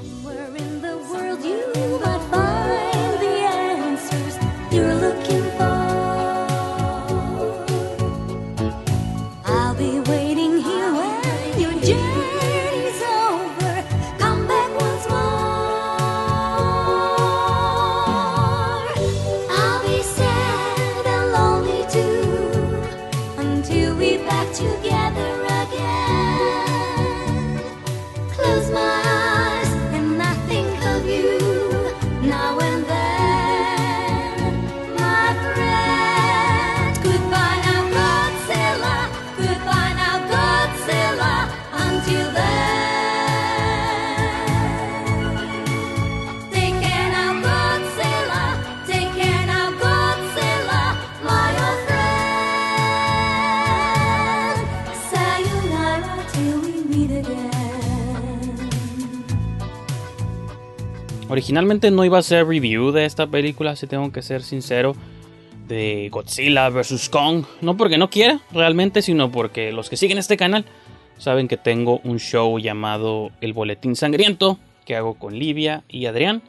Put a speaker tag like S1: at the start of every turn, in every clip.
S1: Somewhere
S2: Originalmente no iba a ser review de esta película, si tengo que ser sincero, de Godzilla vs. Kong. No porque no quiera realmente, sino porque los que siguen este canal saben que tengo un show llamado El Boletín Sangriento, que hago con Livia y Adrián.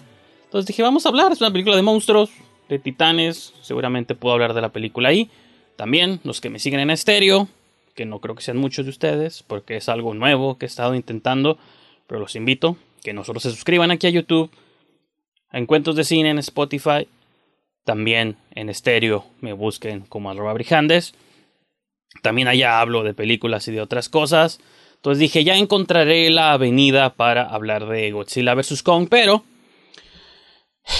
S2: Entonces dije, vamos a hablar, es una película de monstruos, de titanes, seguramente puedo hablar de la película ahí. También los que me siguen en estéreo, que no creo que sean muchos de ustedes, porque es algo nuevo que he estado intentando, pero los invito que no solo se suscriban aquí a YouTube, Encuentros de Cine en Spotify, también en estéreo me busquen como arroba brijandes. También allá hablo de películas y de otras cosas. Entonces dije, ya encontraré la avenida para hablar de Godzilla vs. Kong, pero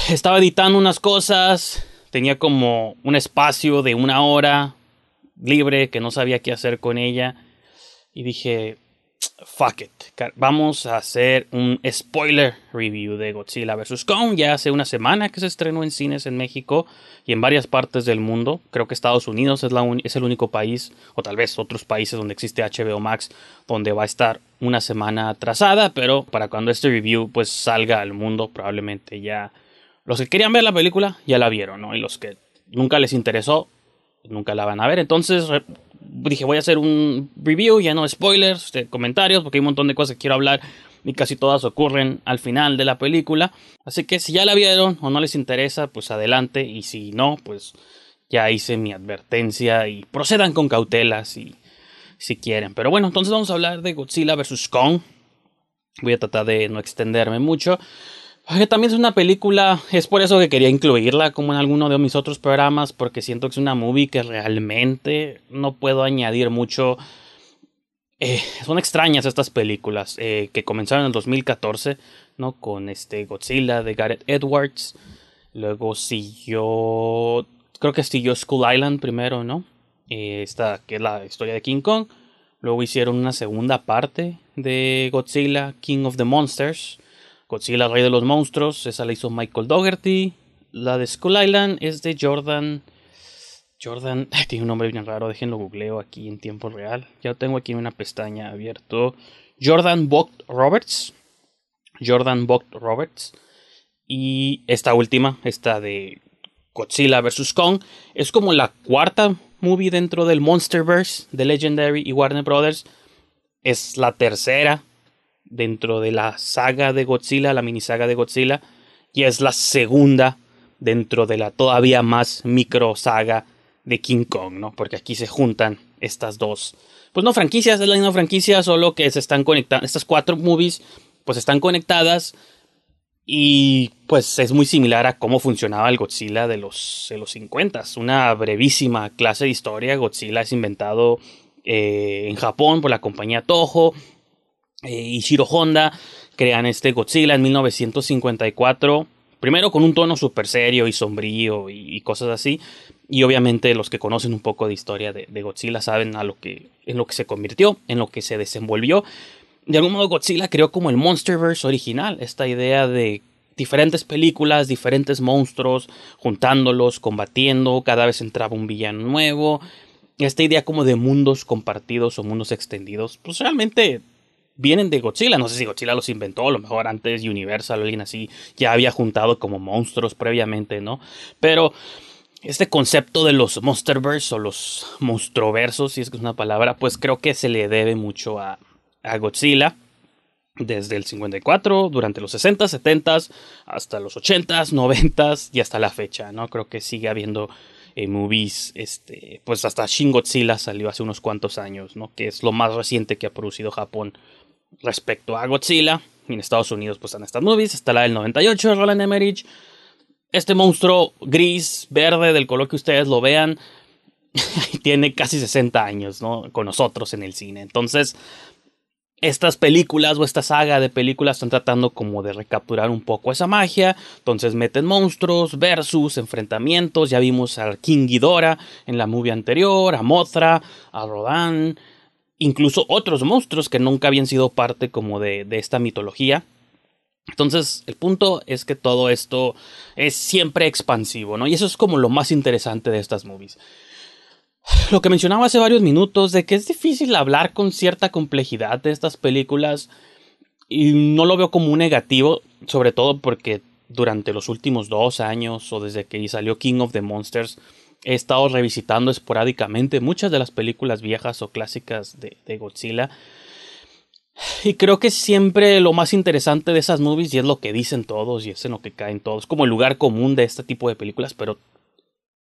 S2: estaba editando unas cosas, tenía como un espacio de una hora libre que no sabía qué hacer con ella y dije, fuck it, vamos a hacer un spoiler review de Godzilla vs. Kong. Ya hace una semana que se estrenó en cines en México y en varias partes del mundo. Creo que Estados Unidos es, el único país, o tal vez otros países donde existe HBO Max, donde va a estar una semana atrasada, pero para cuando este review pues salga al mundo, probablemente ya los que querían ver la película ya la vieron, ¿no? Y los que nunca les interesó, nunca la van a ver. Entonces dije, voy a hacer un review, ya no spoilers, comentarios, porque hay un montón de cosas que quiero hablar y casi todas ocurren al final de la película. Así que si ya la vieron o no les interesa, pues adelante. Y si no, pues ya hice mi advertencia y procedan con cautela si, si quieren. Pero bueno, entonces vamos a hablar de Godzilla vs. Kong. Voy a tratar de no extenderme mucho. Porque también es una película, es por eso que quería incluirla como en alguno de mis otros programas, porque siento que es una movie que realmente no puedo añadir mucho. Eh, son extrañas estas películas eh, que comenzaron en el 2014, ¿no? Con este Godzilla de Gareth Edwards. Luego siguió, creo que siguió Skull Island primero, ¿no? Eh, esta que es la historia de King Kong. Luego hicieron una segunda parte de Godzilla, King of the Monsters. Godzilla, Rey de los Monstruos, esa la hizo Michael Dougherty. La de Skull Island es de Jordan. Jordan, tiene un nombre bien raro, déjenlo googleo aquí en tiempo real. Ya tengo aquí una pestaña abierto. Jordan Vogt Roberts. Jordan Vogt Roberts. Y esta última, esta de Godzilla vs. Kong, es como la cuarta movie dentro del Monsterverse de Legendary y Warner Brothers. Es la tercera dentro de la saga de Godzilla, la mini saga de Godzilla, y es la segunda dentro de la todavía más micro saga de King Kong, ¿no? Porque aquí se juntan estas dos, pues no franquicias, es la misma franquicia, solo que se están conectando, estas cuatro movies, pues están conectadas y pues es muy similar a cómo funcionaba el Godzilla de los, de los 50. Una brevísima clase de historia, Godzilla es inventado eh, en Japón por la compañía Toho, Ishiro Honda crean este Godzilla en 1954. Primero con un tono súper serio y sombrío y, cosas así. Y obviamente los que conocen un poco de historia de, de, Godzilla saben a lo que, en lo que se convirtió, en lo que se desenvolvió. De algún modo Godzilla creó como el Monsterverse original. Esta idea de diferentes películas, diferentes monstruos, juntándolos, combatiendo. Cada vez entraba un villano nuevo. Esta idea como de mundos compartidos o mundos extendidos. Pues realmente vienen de Godzilla. No sé si Godzilla los inventó, a lo mejor antes Universal o alguien así ya había juntado como monstruos previamente, ¿no? Pero este concepto de los Monsterverse o los monstruoversos, si es que es una palabra, pues creo que se le debe mucho a, a Godzilla. desde el 54, durante los 60, 70, hasta los 80, 90 y hasta la fecha, ¿no? Creo que sigue habiendo eh, movies, este, pues hasta Shin Godzilla salió hace unos cuantos años, ¿no? Que es lo más reciente que ha producido Japón respecto a Godzilla. En Estados Unidos pues están estas movies, está la del 98 Roland Emmerich. Este monstruo gris, verde, del color que ustedes lo vean, tiene casi 60 años, ¿no? Con nosotros en el cine. Entonces, estas películas o esta saga de películas están tratando como de recapturar un poco esa magia. Entonces meten monstruos, versus, enfrentamientos. Ya vimos a King Ghidorah en la movie anterior, a Mothra, a Rodan. Incluso otros monstruos que nunca habían sido parte como de, de esta mitología. Entonces, el punto es que todo esto es siempre expansivo, ¿no? Y eso es como lo más interesante de estas movies lo que mencionaba hace varios minutos de que es difícil hablar con cierta complejidad de estas películas y no lo veo como un negativo, sobre todo porque durante los últimos dos años o desde que salió King of the Monsters he estado revisitando esporádicamente muchas de las películas viejas o clásicas de, Godzilla. Y creo que siempre lo más interesante de esas movies, y es lo que dicen todos, y es en lo que caen todos, como el lugar común de este tipo de películas, pero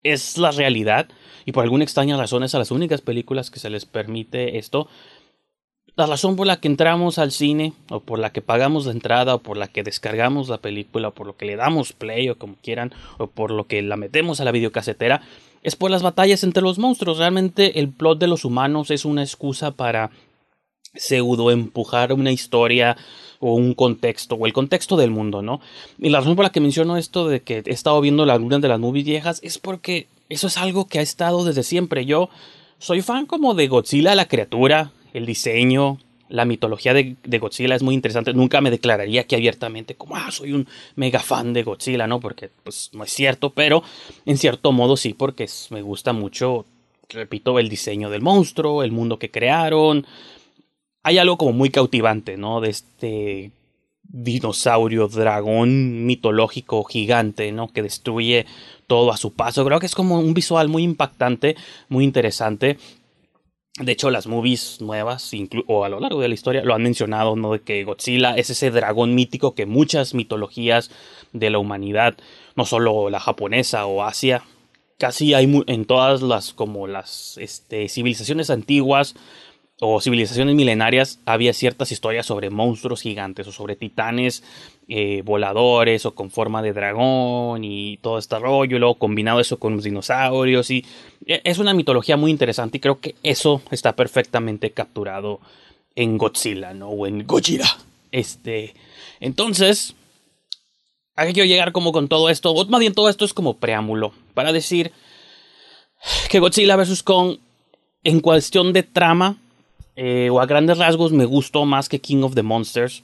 S2: es la realidad y por alguna extraña razón es a las únicas películas que se les permite esto. La razón por la que entramos al cine o por la que pagamos la entrada o por la que descargamos la película o por lo que le damos play o como quieran o por lo que la metemos a la videocasetera es por las batallas entre los monstruos. Realmente el plot de los humanos es una excusa para pseudo empujar una historia o un contexto o el contexto del mundo, ¿no? Y la razón por la que menciono esto de que he estado viendo la luna de las movies viejas es porque eso es algo que ha estado desde siempre. Yo soy fan como de Godzilla, la criatura, el diseño, la mitología de, Godzilla es muy interesante. Nunca me declararía aquí abiertamente como, ah, soy un mega fan de Godzilla, ¿no? Porque pues no es cierto, pero en cierto modo sí, porque me gusta mucho, repito, el diseño del monstruo, el mundo que crearon, hay algo como muy cautivante, ¿no? De este dinosaurio, dragón mitológico gigante, ¿no? Que destruye todo a su paso. Creo que es como un visual muy impactante, muy interesante. De hecho, las movies nuevas, o a lo largo de la historia, lo han mencionado, ¿no? De que Godzilla es ese dragón mítico que muchas mitologías de la humanidad, no solo la japonesa o Asia, casi hay en todas las, como las este, civilizaciones antiguas, o civilizaciones milenarias había ciertas historias sobre monstruos gigantes o sobre titanes eh, voladores o con forma de dragón y todo este rollo, y luego combinado eso con los dinosaurios y e, es una mitología muy interesante y creo que eso está perfectamente capturado en Godzilla, ¿no? O en Gojira. Este, entonces, ¿a qué quiero llegar como con todo esto? O más bien todo esto es como preámbulo para decir que Godzilla vs. Kong en cuestión de trama eh, o a grandes rasgos me gustó más que King of the Monsters.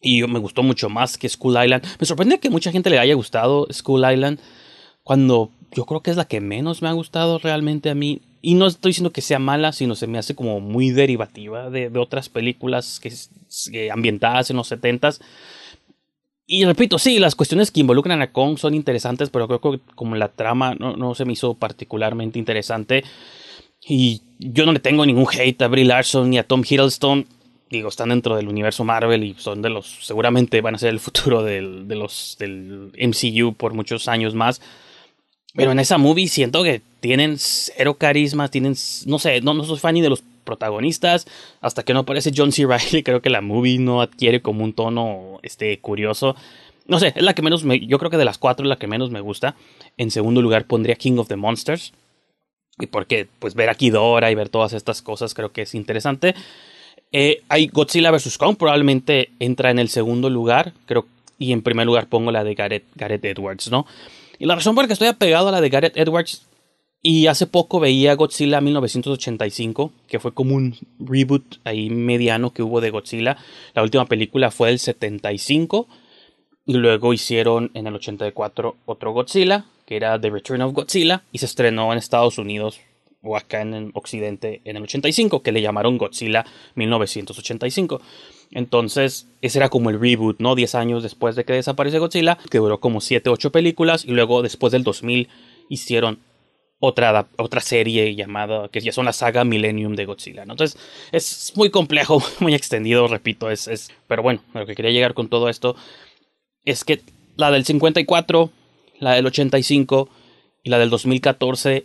S2: Y me gustó mucho más que School Island. Me sorprende que mucha gente le haya gustado School Island. Cuando yo creo que es la que menos me ha gustado realmente a mí. Y no estoy diciendo que sea mala, sino se me hace como muy derivativa de, otras películas que, ambientadas en los 70s. Y repito, sí, las cuestiones que involucran a Kong son interesantes, pero creo que como la trama no, no se me hizo particularmente interesante. Y yo no le tengo ningún hate a Brie Larson ni a Tom Hiddleston. Digo, están dentro del universo Marvel y son de los. Seguramente van a ser el futuro del, de los, del MCU por muchos años más. Pero en esa movie siento que tienen cero carisma, tienen. No sé, no, no soy fan ni de los protagonistas. Hasta que no aparece John C. Reilly, creo que la movie no adquiere como un tono este, curioso. No sé, es la que menos me. Yo creo que de las cuatro es la que menos me gusta. En segundo lugar pondría King of the Monsters y porque pues ver aquí Dora y ver todas estas cosas creo que es interesante. Eh, hay Godzilla vs. Kong, probablemente entra en el segundo lugar, creo, y en primer lugar pongo la de Gareth, Gareth Edwards, ¿no? Y la razón por la que estoy apegado a la de Gareth Edwards, y hace poco veía Godzilla 1985, que fue como un reboot ahí mediano que hubo de Godzilla. La última película fue el 75, y luego hicieron en el 84 otro Godzilla, que era The Return of Godzilla, y se estrenó en Estados Unidos o acá en Occidente en el 85, que le llamaron Godzilla 1985. Entonces, ese era como el reboot, ¿no? 10 años después de que desaparece Godzilla, que duró como 7, 8 películas, y luego después del 2000 hicieron otra, otra serie llamada, que ya son la saga Millennium de Godzilla. ¿no? Entonces es muy complejo, muy extendido, repito, es, es, pero bueno, lo que quería llegar con todo esto es que la del 54, la del 85 y la del 2014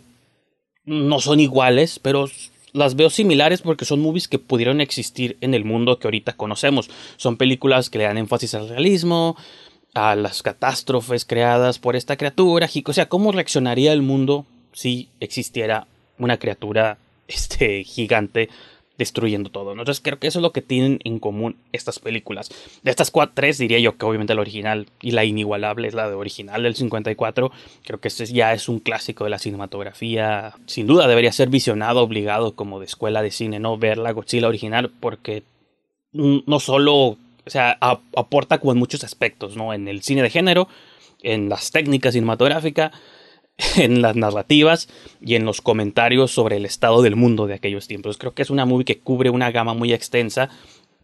S2: no son iguales, pero las veo similares porque son movies que pudieron existir en el mundo que ahorita conocemos. Son películas que le dan énfasis al realismo, a las catástrofes creadas por esta criatura, o sea, cómo reaccionaría el mundo si existiera una criatura este, gigante destruyendo todo. Entonces creo que eso es lo que tienen en común estas películas. De estas cuatro, tres diría yo que obviamente la original y la inigualable es la de original del 54. Creo que este ya es un clásico de la cinematografía. Sin duda debería ser visionado, obligado como de escuela de cine, ¿no? Ver la Godzilla original porque no solo, o sea, aporta como en muchos aspectos, ¿no? En el cine de género, en las técnicas cinematográficas en las narrativas y en los comentarios sobre el estado del mundo de aquellos tiempos. Creo que es una movie que cubre una gama muy extensa,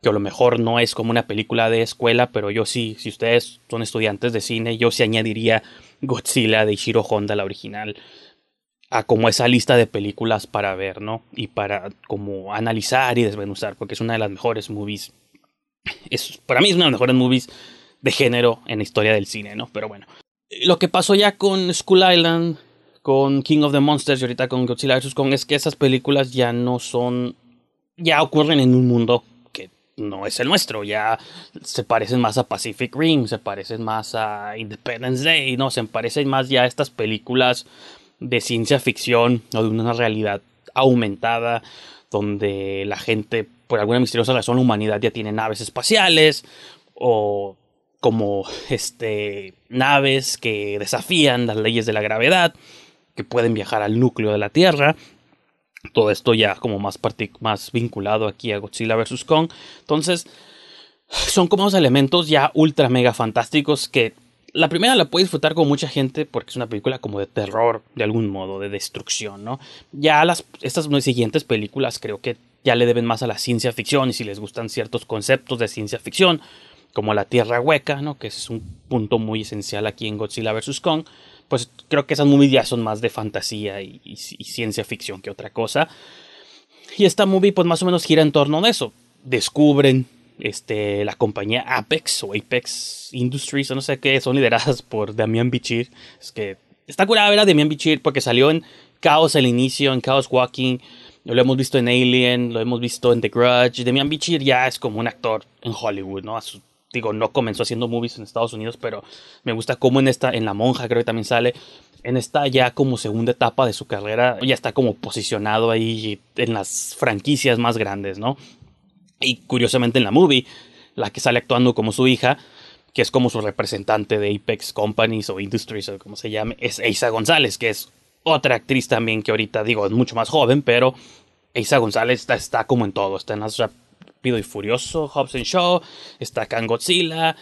S2: que a lo mejor no es como una película de escuela, pero yo sí, si ustedes son estudiantes de cine, yo sí añadiría Godzilla de Ishiro Honda, la original, a como esa lista de películas para ver, ¿no? Y para como analizar y desmenuzar, porque es una de las mejores movies. Es, para mí es una de las mejores movies de género en la historia del cine, ¿no? Pero bueno, lo que pasó ya con Skull Island, con King of the Monsters y ahorita con Godzilla vs. Kong es que esas películas ya no son. ya ocurren en un mundo que no es el nuestro. Ya se parecen más a Pacific Rim, se parecen más a Independence Day, no, se parecen más ya a estas películas de ciencia ficción o de una realidad aumentada donde la gente, por alguna misteriosa razón, la humanidad ya tiene naves espaciales o como este, naves que desafían las leyes de la gravedad, que pueden viajar al núcleo de la Tierra. Todo esto ya como más, más vinculado aquí a Godzilla vs. Kong. Entonces, son como unos elementos ya ultra mega fantásticos que la primera la puede disfrutar con mucha gente porque es una película como de terror, de algún modo, de destrucción, ¿no? Ya las, estas siguientes películas creo que ya le deben más a la ciencia ficción y si les gustan ciertos conceptos de ciencia ficción, como la Tierra Hueca, ¿no? que es un punto muy esencial aquí en Godzilla vs. Kong, pues creo que esas movies ya son más de fantasía y, ciencia ficción que otra cosa. Y esta movie pues más o menos gira en torno a eso. Descubren este, la compañía Apex o Apex Industries, o no sé qué, son lideradas por Damian Bichir. Es que está curada ver a Damian Bichir porque salió en Chaos al inicio, en Chaos Walking. Lo hemos visto en Alien, lo hemos visto en The Grudge. Damian Bichir ya es como un actor en Hollywood, ¿no? Digo, no comenzó haciendo movies en Estados Unidos, pero me gusta cómo en esta, en La Monja creo que también sale, en esta ya como segunda etapa de su carrera, ya está como posicionado ahí en las franquicias más grandes, ¿no? Y curiosamente en la movie, la que sale actuando como su hija, que es como su representante de Apex Companies o Industries o como se llame, es Eisa González, que es otra actriz también que ahorita digo es mucho más joven, pero Eisa González está, está como en todo, está en las Pido y Furioso, Hobbs Show, está Kang Godzilla.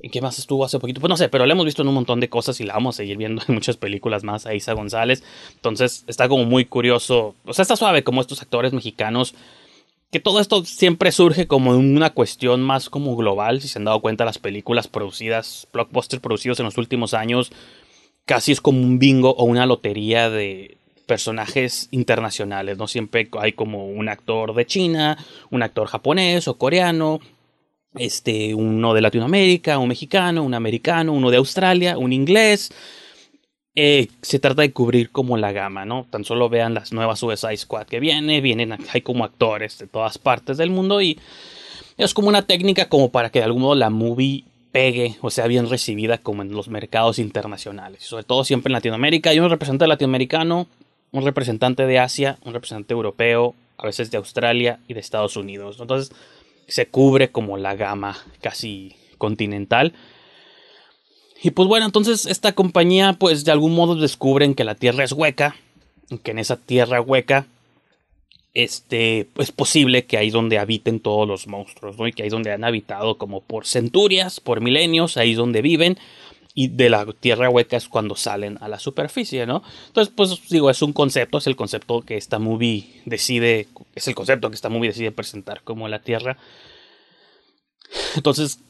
S2: ¿Y qué más estuvo hace poquito? Pues no sé, pero la hemos visto en un montón de cosas y la vamos a seguir viendo en muchas películas más a Isa González. Entonces está como muy curioso. O sea, está suave como estos actores mexicanos. Que todo esto siempre surge como una cuestión más como global. Si se han dado cuenta, las películas producidas, blockbusters producidos en los últimos años, casi es como un bingo o una lotería de, personajes internacionales, ¿no? Siempre hay como un actor de China, un actor japonés o coreano, este, uno de Latinoamérica, un mexicano, un americano, uno de Australia, un inglés. Eh, se trata de cubrir como la gama, ¿no? Tan solo vean las nuevas Suicide Squad que viene, vienen, hay como actores de todas partes del mundo y es como una técnica como para que de algún modo la movie pegue o sea bien recibida como en los mercados internacionales, sobre todo siempre en Latinoamérica. Hay un representante latinoamericano, un representante de Asia, un representante europeo, a veces de Australia y de Estados Unidos. Entonces se cubre como la gama casi continental. Y pues bueno, entonces esta compañía pues de algún modo descubren que la Tierra es hueca, que en esa Tierra hueca este, es posible que ahí donde habiten todos los monstruos, ¿no? Y que ahí donde han habitado como por centurias, por milenios, ahí donde viven, y de la tierra hueca es cuando salen a la superficie, ¿no? Entonces, pues digo, es un concepto, es el concepto que esta movie decide, es el concepto que esta movie decide presentar como la tierra. Entonces,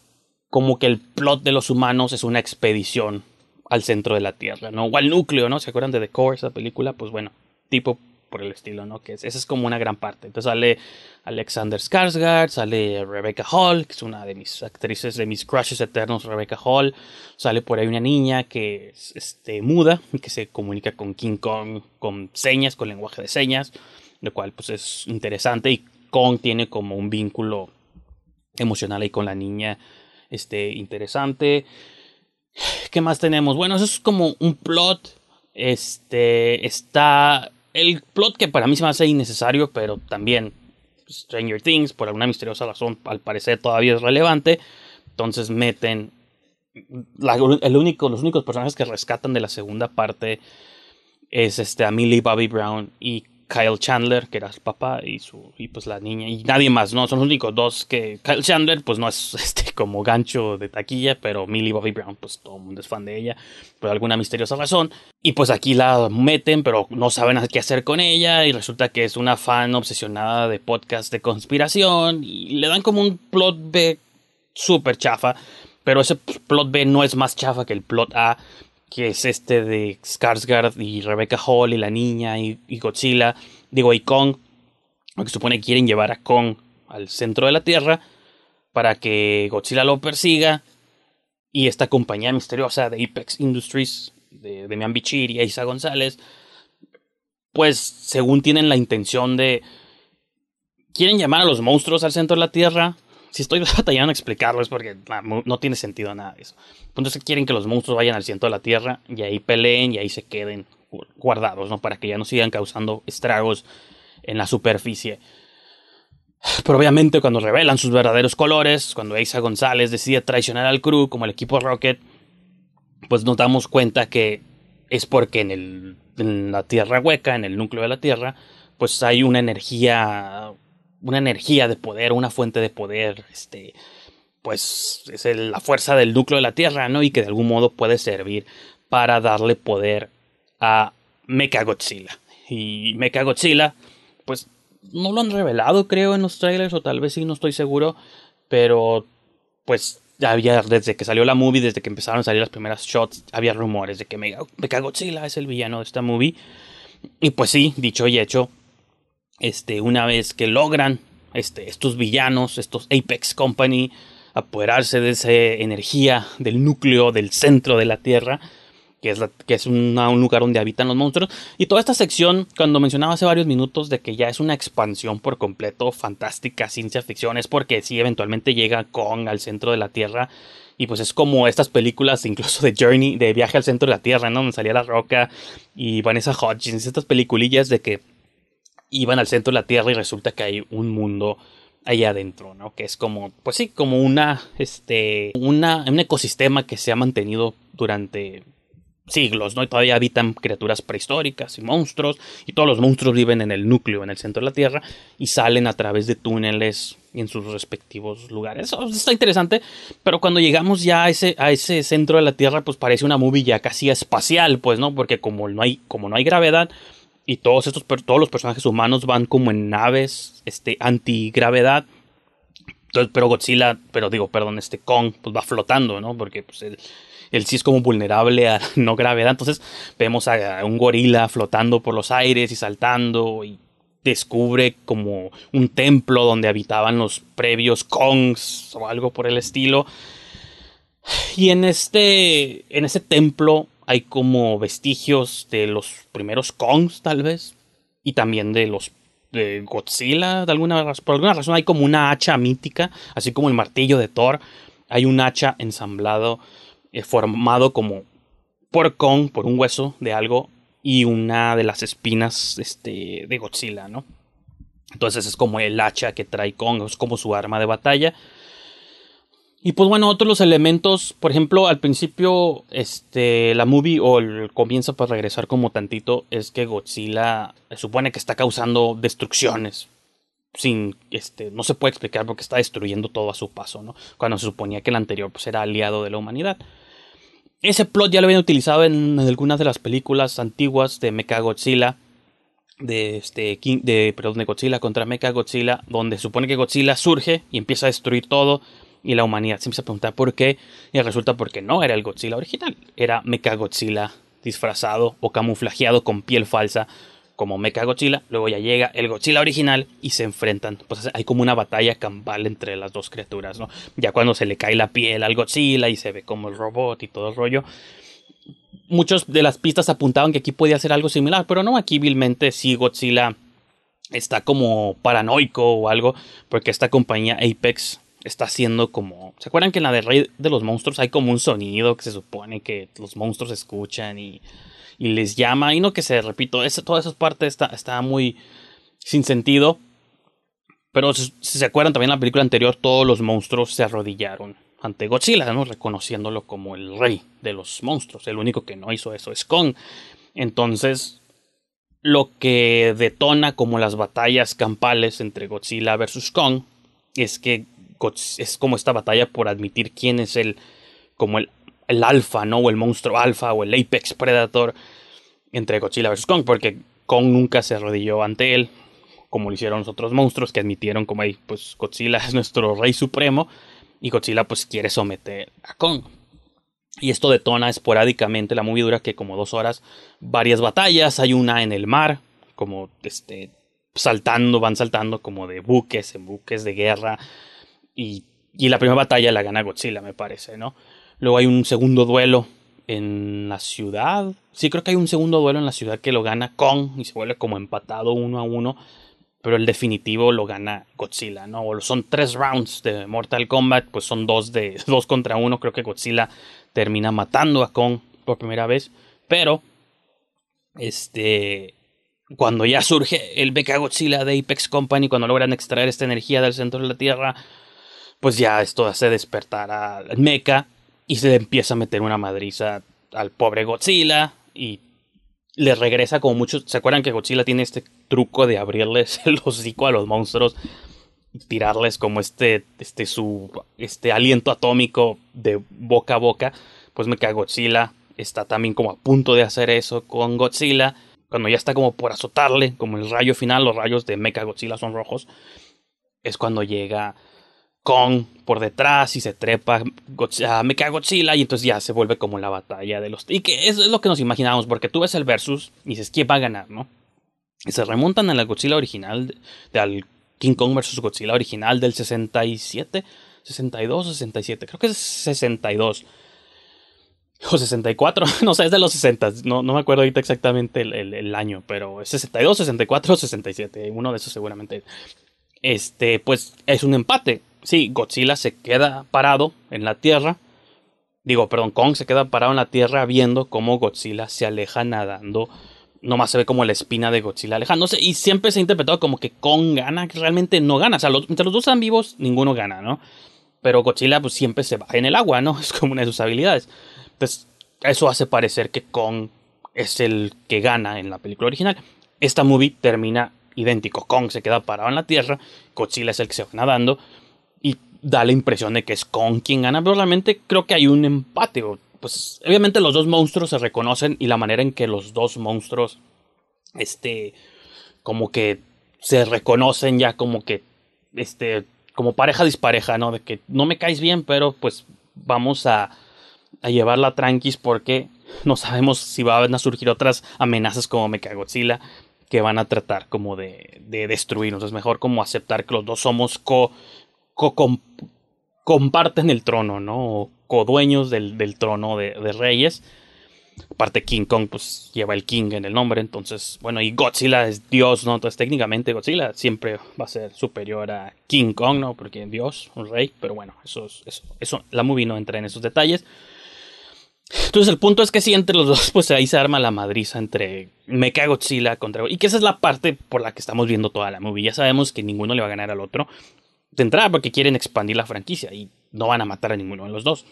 S2: como que el plot de los humanos es una expedición al centro de la Tierra, ¿no? O al núcleo, ¿no? ¿Se acuerdan de The Core, esa película? Pues bueno, tipo por el estilo, ¿no? Que es, esa es como una gran parte. Entonces sale Alexander Skarsgård, sale Rebecca Hall, que es una de mis actrices, de mis crushes eternos, Rebecca Hall. Sale por ahí una niña que es este, muda, que se comunica con King Kong con señas, con lenguaje de señas, lo cual pues es interesante y Kong tiene como un vínculo emocional ahí con la niña, este, interesante. ¿Qué más tenemos? Bueno, eso es como un plot. Este está el plot que para mí se me hace innecesario, pero también Stranger Things, por alguna misteriosa razón, al parecer todavía es relevante. Entonces meten el único, los únicos personajes que rescatan de la segunda parte es este, a Millie Bobby Brown y Kyle Chandler, que era su papá, y su y pues la niña, y nadie más, ¿no? Son los únicos dos que. Kyle Chandler, pues no es este como gancho de taquilla, pero Millie Bobby Brown, pues todo el mundo es fan de ella, por alguna misteriosa razón. Y pues aquí la meten, pero no saben qué hacer con ella, y resulta que es una fan obsesionada de podcast de conspiración, y le dan como un plot B súper chafa, pero ese plot B no es más chafa que el plot A que es este de Skarsgård y Rebecca Hall y la niña y, Godzilla, digo, y Kong, que supone que quieren llevar a Kong al centro de la Tierra para que Godzilla lo persiga y esta compañía misteriosa de Apex Industries, de Demian Bichir y Isa González, pues según tienen la intención de... Quieren llamar a los monstruos al centro de la Tierra si estoy batallando a explicarlo es porque no, tiene sentido nada de eso. Entonces quieren que los monstruos vayan al centro de la Tierra y ahí peleen y ahí se queden guardados, ¿no? Para que ya no sigan causando estragos en la superficie. Pero obviamente cuando revelan sus verdaderos colores, cuando Isa González decide traicionar al crew como el equipo Rocket, pues nos damos cuenta que es porque en, el, en la Tierra hueca, en el núcleo de la Tierra, pues hay una energía una energía de poder, una fuente de poder, este, pues es la fuerza del núcleo de la Tierra, ¿no? Y que de algún modo puede servir para darle poder a Mechagodzilla. Y Mechagodzilla, pues no lo han revelado, creo, en los trailers, o tal vez sí, no estoy seguro, pero pues había, desde que salió la movie, desde que empezaron a salir las primeras shots, había rumores de que Mechagodzilla es el villano de esta movie. Y pues sí, dicho y hecho, este, una vez que logran este, estos villanos, estos Apex Company, apoderarse de esa energía del núcleo, del centro de la Tierra, que es, que es un lugar donde habitan los monstruos. Y toda esta sección, cuando mencionaba hace varios minutos de que ya es una expansión por completo fantástica, ciencia ficción, es porque si eventualmente llega Kong al centro de la Tierra. Y pues es como estas películas, incluso de Journey, de viaje al centro de la Tierra, ¿no? Donde salía La Roca y Vanessa Hodgins, estas peliculillas de que iban al centro de la Tierra y resulta que hay un mundo allá adentro, ¿no? Que es como, pues sí, como una, este, una, un ecosistema que se ha mantenido durante siglos, ¿no? Y todavía habitan criaturas prehistóricas y monstruos, y todos los monstruos viven en el núcleo, en el centro de la Tierra, y salen a través de túneles en sus respectivos lugares. Eso está interesante, pero cuando llegamos ya a ese, a ese centro de la Tierra, pues parece una movie ya casi espacial, pues, ¿no? Porque como no hay, como no hay gravedad, y todos estos todos los personajes humanos van como en naves este antigravedad. Pero Godzilla pero digo perdón este Kong pues va flotando no porque pues él, sí es como vulnerable a no gravedad. Entonces vemos a, un gorila flotando por los aires y saltando y descubre como un templo donde habitaban los previos Kongs o algo por el estilo. Y en este en ese templo hay como vestigios de los primeros Kongs, tal vez, y también de los de Godzilla, de alguna, por alguna razón hay como una hacha mítica, así como el martillo de Thor, hay un hacha ensamblado, eh, formado como por Kong, por un hueso de algo, y una de las espinas este, de Godzilla, ¿no? Entonces es como el hacha que trae Kong, es como su arma de batalla. Y pues bueno, otros los elementos, por ejemplo, al principio, este, la movie o el comienzo para regresar como tantito, es que Godzilla se supone que está causando destrucciones. Sin, este, no se puede explicar porque está destruyendo todo a su paso, ¿no? Cuando se suponía que el anterior pues, era aliado de la humanidad. Ese plot ya lo habían utilizado en, algunas de las películas antiguas de Mecha Godzilla, de este de perdón de Godzilla contra Mecha Godzilla donde se supone que Godzilla surge y empieza a destruir todo Y la humanidad se empieza a preguntar por qué. Y resulta porque no era el Godzilla original. Era Mechagodzilla disfrazado o camuflajeado con piel falsa como Mecha Godzilla. Luego ya llega el Godzilla original y se enfrentan. Pues hay como una batalla campal entre las dos criaturas, ¿no? Ya cuando se le cae la piel al Godzilla y se ve como el robot y todo el rollo. Muchos de las pistas apuntaban que aquí podía ser algo similar, pero no, aquí vilmente sí Godzilla está como paranoico o algo, porque esta compañía Apex está haciendo como... ¿Se acuerdan que en la de Rey de los Monstruos hay como un sonido que se supone que los monstruos escuchan y, y les llama? Y no que se, repito, esa, toda esa parte está, está muy sin sentido. Pero si se acuerdan también en la película anterior, todos los monstruos se arrodillaron ante Godzilla, ¿no? reconociéndolo como el rey de los monstruos. El único que no hizo eso es Kong. Entonces, lo que detona como las batallas campales entre Godzilla versus Kong es que es como esta batalla por admitir quién es el como el, el alfa, ¿no? O el monstruo alfa o el apex predator entre Godzilla versus Kong, porque Kong nunca se arrodilló ante él, como lo hicieron los otros monstruos que admitieron como ahí, pues Godzilla es nuestro rey supremo y Godzilla pues quiere someter a Kong. Y esto detona esporádicamente la movie dura que como dos horas, varias batallas, hay una en el mar, como este saltando, van saltando como de buques en buques de guerra y, y la primera batalla la gana Godzilla, me parece, ¿no? Luego hay un segundo duelo en la ciudad. Sí, creo que hay un segundo duelo en la ciudad que lo gana Kong y se vuelve como empatado uno a uno. Pero el definitivo lo gana Godzilla, ¿no? Son tres rounds de Mortal Kombat, pues son dos de dos contra uno. Creo que Godzilla termina matando a Kong por primera vez. Pero, este, cuando ya surge el Mecha Godzilla de Apex Company, cuando logran extraer esta energía del centro de la Tierra, pues ya esto hace despertar al Mecha y se le empieza a meter una madriza al pobre Godzilla y le regresa como muchos. ¿Se acuerdan que Godzilla tiene este truco de abrirles el hocico a los monstruos? Y tirarles como este, este, su, este aliento atómico de boca a boca. Pues me cae Godzilla. Está también como a punto de hacer eso con Godzilla. Cuando ya está como por azotarle, como el rayo final, los rayos de Mecha Godzilla son rojos. Es cuando llega Kong por detrás y se trepa a Mecha Godzilla y entonces ya se vuelve como la batalla de los... Y que eso es lo que nos imaginábamos, porque tú ves el versus y dices, ¿quién va a ganar, no? Y se remontan a la Godzilla original, de, al King Kong versus Godzilla original del 67, 62, 67, creo que es 62. O 64, no sé, es de los 60, no, no me acuerdo ahorita exactamente el, el, el año, pero es 62, 64 67, uno de esos seguramente. Este, pues es un empate sí, Godzilla se queda parado en la Tierra. Digo, perdón, Kong se queda parado en la Tierra viendo cómo Godzilla se aleja nadando. Nomás se ve como la espina de Godzilla alejándose. Y siempre se ha interpretado como que Kong gana, que realmente no gana. O sea, entre los dos están vivos, ninguno gana, ¿no? Pero Godzilla pues siempre se va en el agua, ¿no? Es como una de sus habilidades. Entonces, eso hace parecer que Kong es el que gana en la película original. Esta movie termina idéntico. Kong se queda parado en la Tierra, Godzilla es el que se va nadando da la impresión de que es Kong quien gana, pero realmente creo que hay un empate. Pues obviamente los dos monstruos se reconocen y la manera en que los dos monstruos, este, como que se reconocen ya como que, este, como pareja dispareja, ¿no? De que no me caes bien, pero pues vamos a, a llevarla tranquis porque no sabemos si van a surgir otras amenazas como Mechagodzilla que van a tratar como de, de destruirnos. Es mejor como aceptar que los dos somos co comparten el trono, ¿no? codueños del, del trono de, de, reyes. Aparte King Kong pues lleva el King en el nombre, entonces, bueno, y Godzilla es Dios, ¿no? Entonces técnicamente Godzilla siempre va a ser superior a King Kong, ¿no? Porque es Dios, un rey, pero bueno, eso, eso, eso, la movie no entra en esos detalles. Entonces el punto es que si entre los dos, pues ahí se arma la madriza entre Mecha Godzilla contra... Y que esa es la parte por la que estamos viendo toda la movie. Ya sabemos que ninguno le va a ganar al otro de entrada porque quieren expandir la franquicia y no van a matar a ninguno de los dos.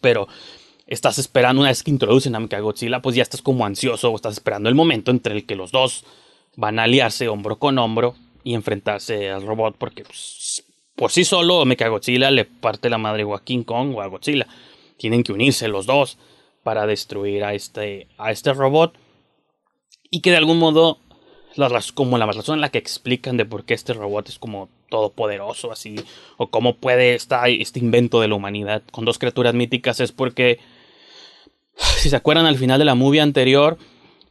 S2: Pero estás esperando una vez que introducen a Mechagodzilla, pues ya estás como ansioso o estás esperando el momento entre el que los dos van a aliarse hombro con hombro y enfrentarse al robot porque pues, por sí solo Mechagodzilla le parte la madre o a King Kong o a Godzilla. Tienen que unirse los dos para destruir a este, a este robot y que de algún modo la, como la razón en la que explican de por qué este robot es como todopoderoso así, o cómo puede estar este invento de la humanidad con dos criaturas míticas es porque, si se acuerdan al final de la movie anterior,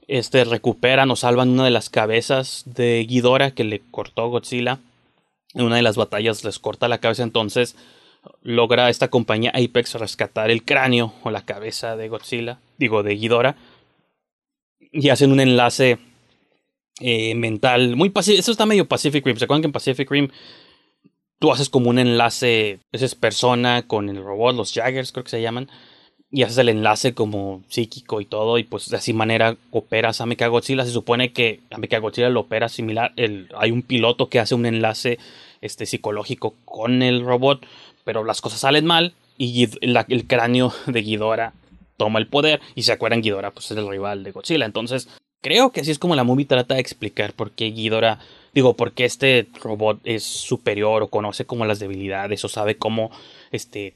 S2: este, recuperan o salvan una de las cabezas de Ghidorah que le cortó Godzilla. En una de las batallas les corta la cabeza, entonces logra esta compañía Apex rescatar el cráneo o la cabeza de Godzilla, digo, de Ghidorah. Y hacen un enlace eh, mental muy. Eso está medio Pacific Rim. ¿Se acuerdan que en Pacific Rim tú haces como un enlace, esa es persona con el robot, los Jaggers creo que se llaman, y haces el enlace como psíquico y todo, y pues de así manera operas a Mechagodzilla. Se supone que a Mechagodzilla lo opera similar. El, hay un piloto que hace un enlace este, psicológico con el robot, pero las cosas salen mal y el cráneo de Ghidorah toma el poder y se acuerdan Ghidorah pues es el rival de Godzilla. Entonces creo que así es como la movie trata de explicar por qué Ghidorah, digo, por qué este robot es superior o conoce como las debilidades o sabe cómo este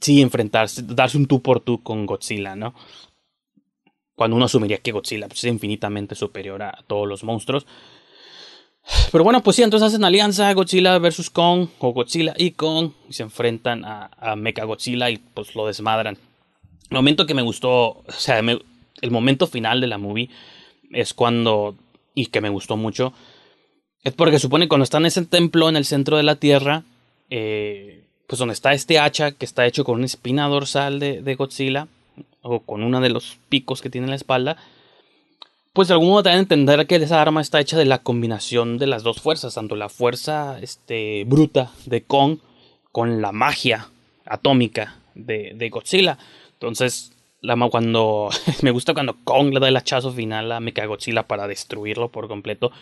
S2: sí enfrentarse, darse un tú por tú con Godzilla, ¿no? Cuando uno asumiría que Godzilla pues, es infinitamente superior a todos los monstruos. Pero bueno, pues sí, entonces hacen alianza Godzilla versus Kong o Godzilla y Kong y se enfrentan a, a Mecha Godzilla y pues lo desmadran. El momento que me gustó, o sea, el momento final de la movie es cuando, y que me gustó mucho, es porque supone cuando están en ese templo en el centro de la Tierra, eh, pues donde está este hacha que está hecho con una espina dorsal de, Godzilla, o con uno de los picos que tiene en la espalda, pues de algún modo a entender que esa arma está hecha de la combinación de las dos fuerzas, tanto la fuerza este, bruta de Kong con la magia atómica de, de Godzilla. Entonces, la, cuando me gusta cuando Kong le da el hachazo final a Mechagodzilla para destruirlo por completo,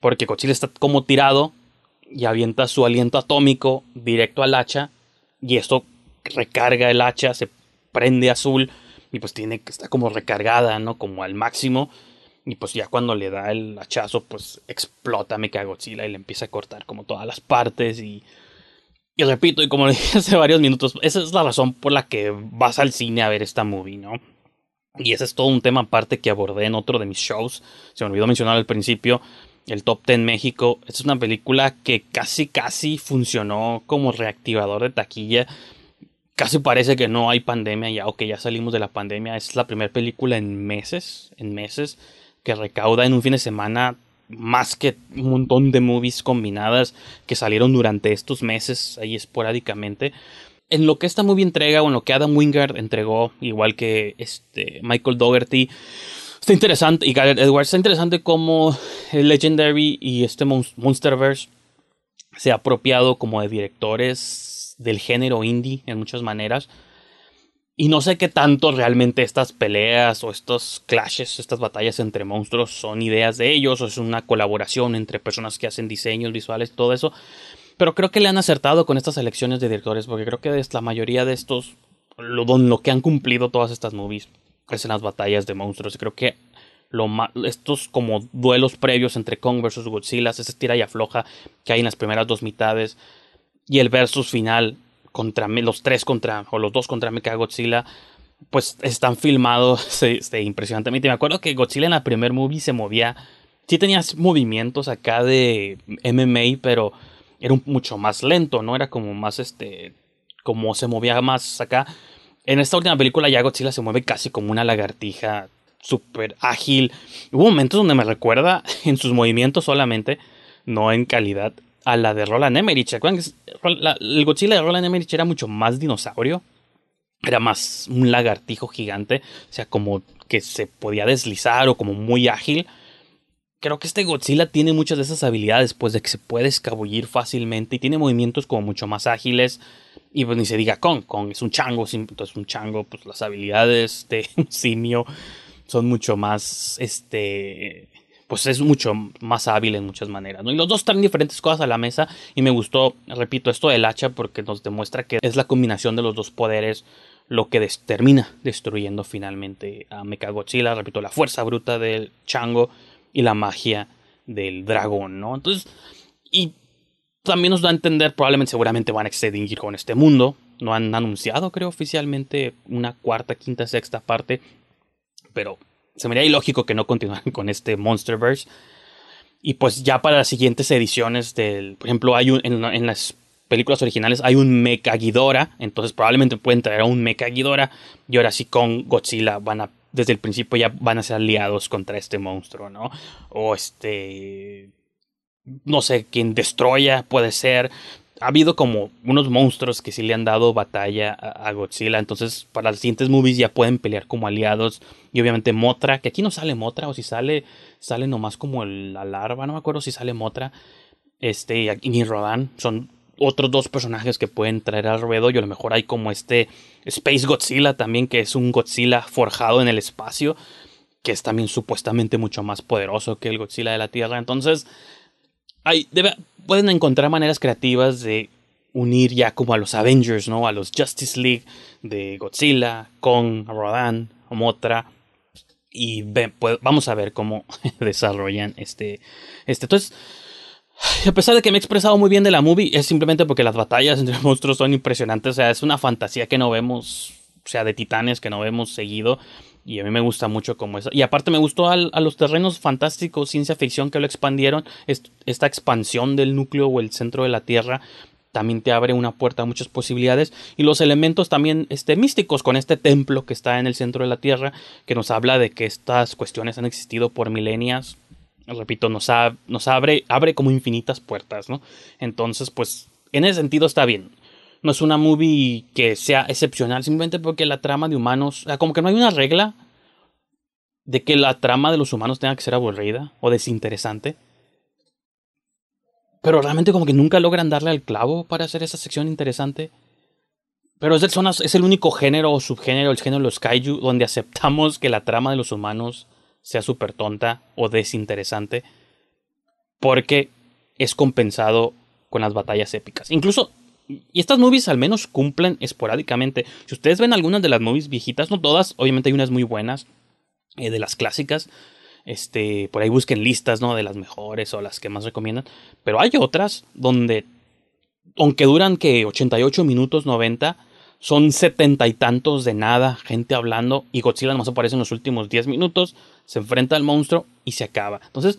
S2: porque Godzilla está como tirado y avienta su aliento atómico directo al hacha y esto recarga el hacha, se prende azul y pues tiene que estar como recargada, ¿no? Como al máximo y pues ya cuando le da el hachazo, pues explota Mechagodzilla y le empieza a cortar como todas las partes. Y, y repito, y como le dije hace varios minutos, esa es la razón por la que vas al cine a ver esta movie, ¿no? Y ese es todo un tema aparte que abordé en otro de mis shows. Se me olvidó mencionar al principio. El Top 10 México. Esta es una película que casi, casi funcionó como reactivador de taquilla. Casi parece que no hay pandemia ya, o que ya salimos de la pandemia. Es la primera película en meses, en meses, que recauda en un fin de semana más que un montón de movies combinadas que salieron durante estos meses ahí esporádicamente. En lo que esta movie entrega o en lo que Adam Wingard entregó, igual que este Michael Dougherty, está interesante y Gareth Edwards, está interesante como el Legendary y este Monsterverse se ha apropiado como de directores del género indie en muchas maneras y no sé qué tanto realmente estas peleas o estos clashes, estas batallas entre monstruos son ideas de ellos o es una colaboración entre personas que hacen diseños visuales, todo eso. Pero creo que le han acertado con estas elecciones de directores porque creo que la mayoría de estos, lo, lo que han cumplido todas estas movies es en las batallas de monstruos. Creo que lo estos como duelos previos entre Kong versus Godzilla, ese tira y afloja que hay en las primeras dos mitades y el versus final contra los tres contra, o los dos contra Godzilla, pues están filmados este, impresionantemente. Me acuerdo que Godzilla en la primer movie se movía, sí tenía movimientos acá de MMA, pero era mucho más lento, ¿no? Era como más este, como se movía más acá. En esta última película ya Godzilla se mueve casi como una lagartija, súper ágil. Hubo momentos donde me recuerda en sus movimientos solamente, no en calidad, a la de Roland Emmerich. el Godzilla de Roland Emmerich era mucho más dinosaurio. Era más un lagartijo gigante. O sea, como que se podía deslizar o como muy ágil. Creo que este Godzilla tiene muchas de esas habilidades, pues de que se puede escabullir fácilmente y tiene movimientos como mucho más ágiles. Y pues ni se diga Kong, Kong es un chango, entonces un chango, pues las habilidades de simio son mucho más, este, pues es mucho más hábil en muchas maneras. ¿no? Y los dos traen diferentes cosas a la mesa y me gustó, repito, esto del hacha porque nos demuestra que es la combinación de los dos poderes lo que termina destruyendo finalmente a Mechagodzilla, repito, la fuerza bruta del chango y la magia del dragón, ¿no? Entonces, y también nos da a entender, probablemente seguramente van a extinguir con este mundo, no han anunciado, creo, oficialmente una cuarta, quinta, sexta parte, pero se me haría ilógico que no continuaran con este Monsterverse. Y pues ya para las siguientes ediciones del, por ejemplo, hay un, en, en las películas originales hay un Mecha Ghidorah, entonces probablemente pueden traer a un Mecha Ghidorah y ahora sí con Godzilla van a desde el principio ya van a ser aliados contra este monstruo, ¿no? O este no sé, quien destroya puede ser. Ha habido como unos monstruos que sí le han dado batalla a, Godzilla. Entonces, para las siguientes movies ya pueden pelear como aliados. Y obviamente Motra, que aquí no sale Motra, o si sale, sale nomás como la larva, no me acuerdo si sale Motra. Este, y Rodan. Son otros dos personajes que pueden traer al ruedo. Y a lo mejor hay como este Space Godzilla también, que es un Godzilla forjado en el espacio. Que es también supuestamente mucho más poderoso que el Godzilla de la Tierra. Entonces, hay, pueden encontrar maneras creativas de unir ya como a los Avengers, ¿no? A los Justice League de Godzilla, Kong, Rodan, Motra. Y pues, vamos a ver cómo desarrollan este, este. Entonces, a pesar de que me he expresado muy bien de la movie, es simplemente porque las batallas entre monstruos son impresionantes. O sea, es una fantasía que no vemos, o sea, de titanes que no vemos seguido. Y a mí me gusta mucho como eso. Y aparte me gustó a los terrenos fantásticos, ciencia ficción que lo expandieron. esta expansión del núcleo o el centro de la Tierra también te abre una puerta a muchas posibilidades. Y los elementos también este, místicos con este templo que está en el centro de la Tierra, que nos habla de que estas cuestiones han existido por milenias. Repito, nos, nos abre, abre como infinitas puertas, ¿no? Entonces, pues, en ese sentido está bien no es una movie que sea excepcional, simplemente porque la trama de humanos, o sea, como que no hay una regla de que la trama de los humanos tenga que ser aburrida o desinteresante. Pero realmente como que nunca logran darle al clavo para hacer esa sección interesante. Pero es el, es el único género o subgénero, el género de los kaiju, donde aceptamos que la trama de los humanos sea súper tonta o desinteresante. Porque es compensado con las batallas épicas. Incluso y estas movies al menos cumplen esporádicamente. Si ustedes ven algunas de las movies viejitas, no todas, obviamente hay unas muy buenas, eh, de las clásicas. Este, por ahí busquen listas, ¿no? De las mejores o las que más recomiendan. Pero hay otras donde, aunque duran que 88 minutos, 90, son setenta y tantos de nada, gente hablando, y Godzilla nomás aparece en los últimos 10 minutos, se enfrenta al monstruo y se acaba. Entonces,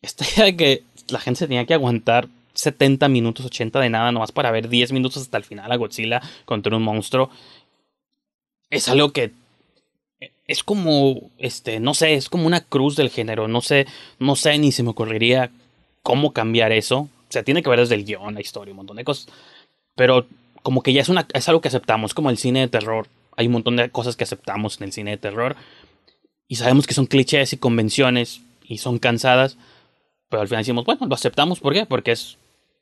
S2: esta idea de que la gente se tenía que aguantar 70 minutos, 80 de nada, nomás para ver 10 minutos hasta el final a Godzilla contra un monstruo. Es algo que es como, este, no sé, es como una cruz del género. No sé, no sé ni se me ocurriría cómo cambiar eso. O sea, tiene que ver desde el guion, la historia, un montón de cosas. Pero como que ya es, una, es algo que aceptamos, como el cine de terror. Hay un montón de cosas que aceptamos en el cine de terror. Y sabemos que son clichés y convenciones y son cansadas. Pero al final decimos, bueno, lo aceptamos. ¿Por qué? Porque es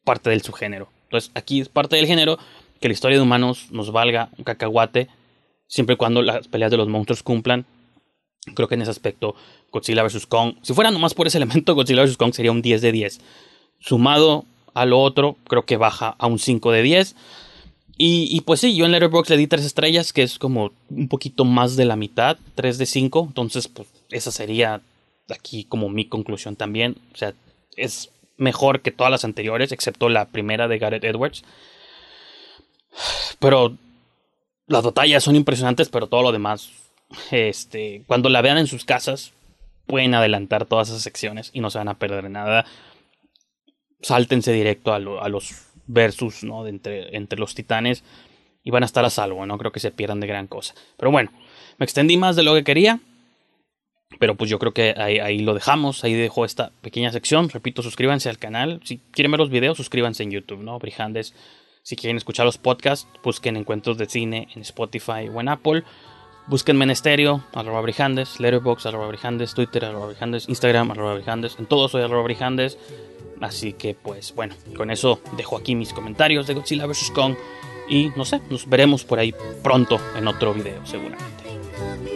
S2: parte del subgénero. Entonces, aquí es parte del género que la historia de humanos nos valga un cacahuate, siempre y cuando las peleas de los monstruos cumplan. Creo que en ese aspecto, Godzilla vs. Kong, si fuera nomás por ese elemento, Godzilla vs. Kong sería un 10 de 10. Sumado a lo otro, creo que baja a un 5 de 10. Y, pues sí, yo en Letterboxd le di 3 estrellas, que es como un poquito más de la mitad, 3 de 5. Entonces, pues esa sería aquí como mi conclusión también. O sea, es mejor que todas las anteriores, excepto la primera de Gareth Edwards. Pero las batallas son impresionantes, pero todo lo demás, este, cuando la vean en sus casas, pueden adelantar todas esas secciones y no se van a perder nada. Sáltense directo a, los versus, ¿no? entre, entre los titanes y van a estar a salvo, no creo que se pierdan de gran cosa. Pero bueno, me extendí más de lo que quería. Pero pues yo creo que ahí, lo dejamos, ahí dejo esta pequeña sección. Repito, suscríbanse al canal. Si quieren ver los videos, suscríbanse en YouTube, ¿no? Brijandes. Si quieren escuchar los podcasts, busquen encuentros de cine en Spotify o en Apple. Búsquenme en estéreo, arroba brijandes, letterbox, arroba brijandes, Twitter, arroba brijandes, Instagram, arroba brijandes. En todo soy arroba brijandes. Así que pues bueno, con eso dejo aquí mis comentarios de Godzilla vs. Kong. Y no sé, nos veremos por ahí pronto en otro video seguramente.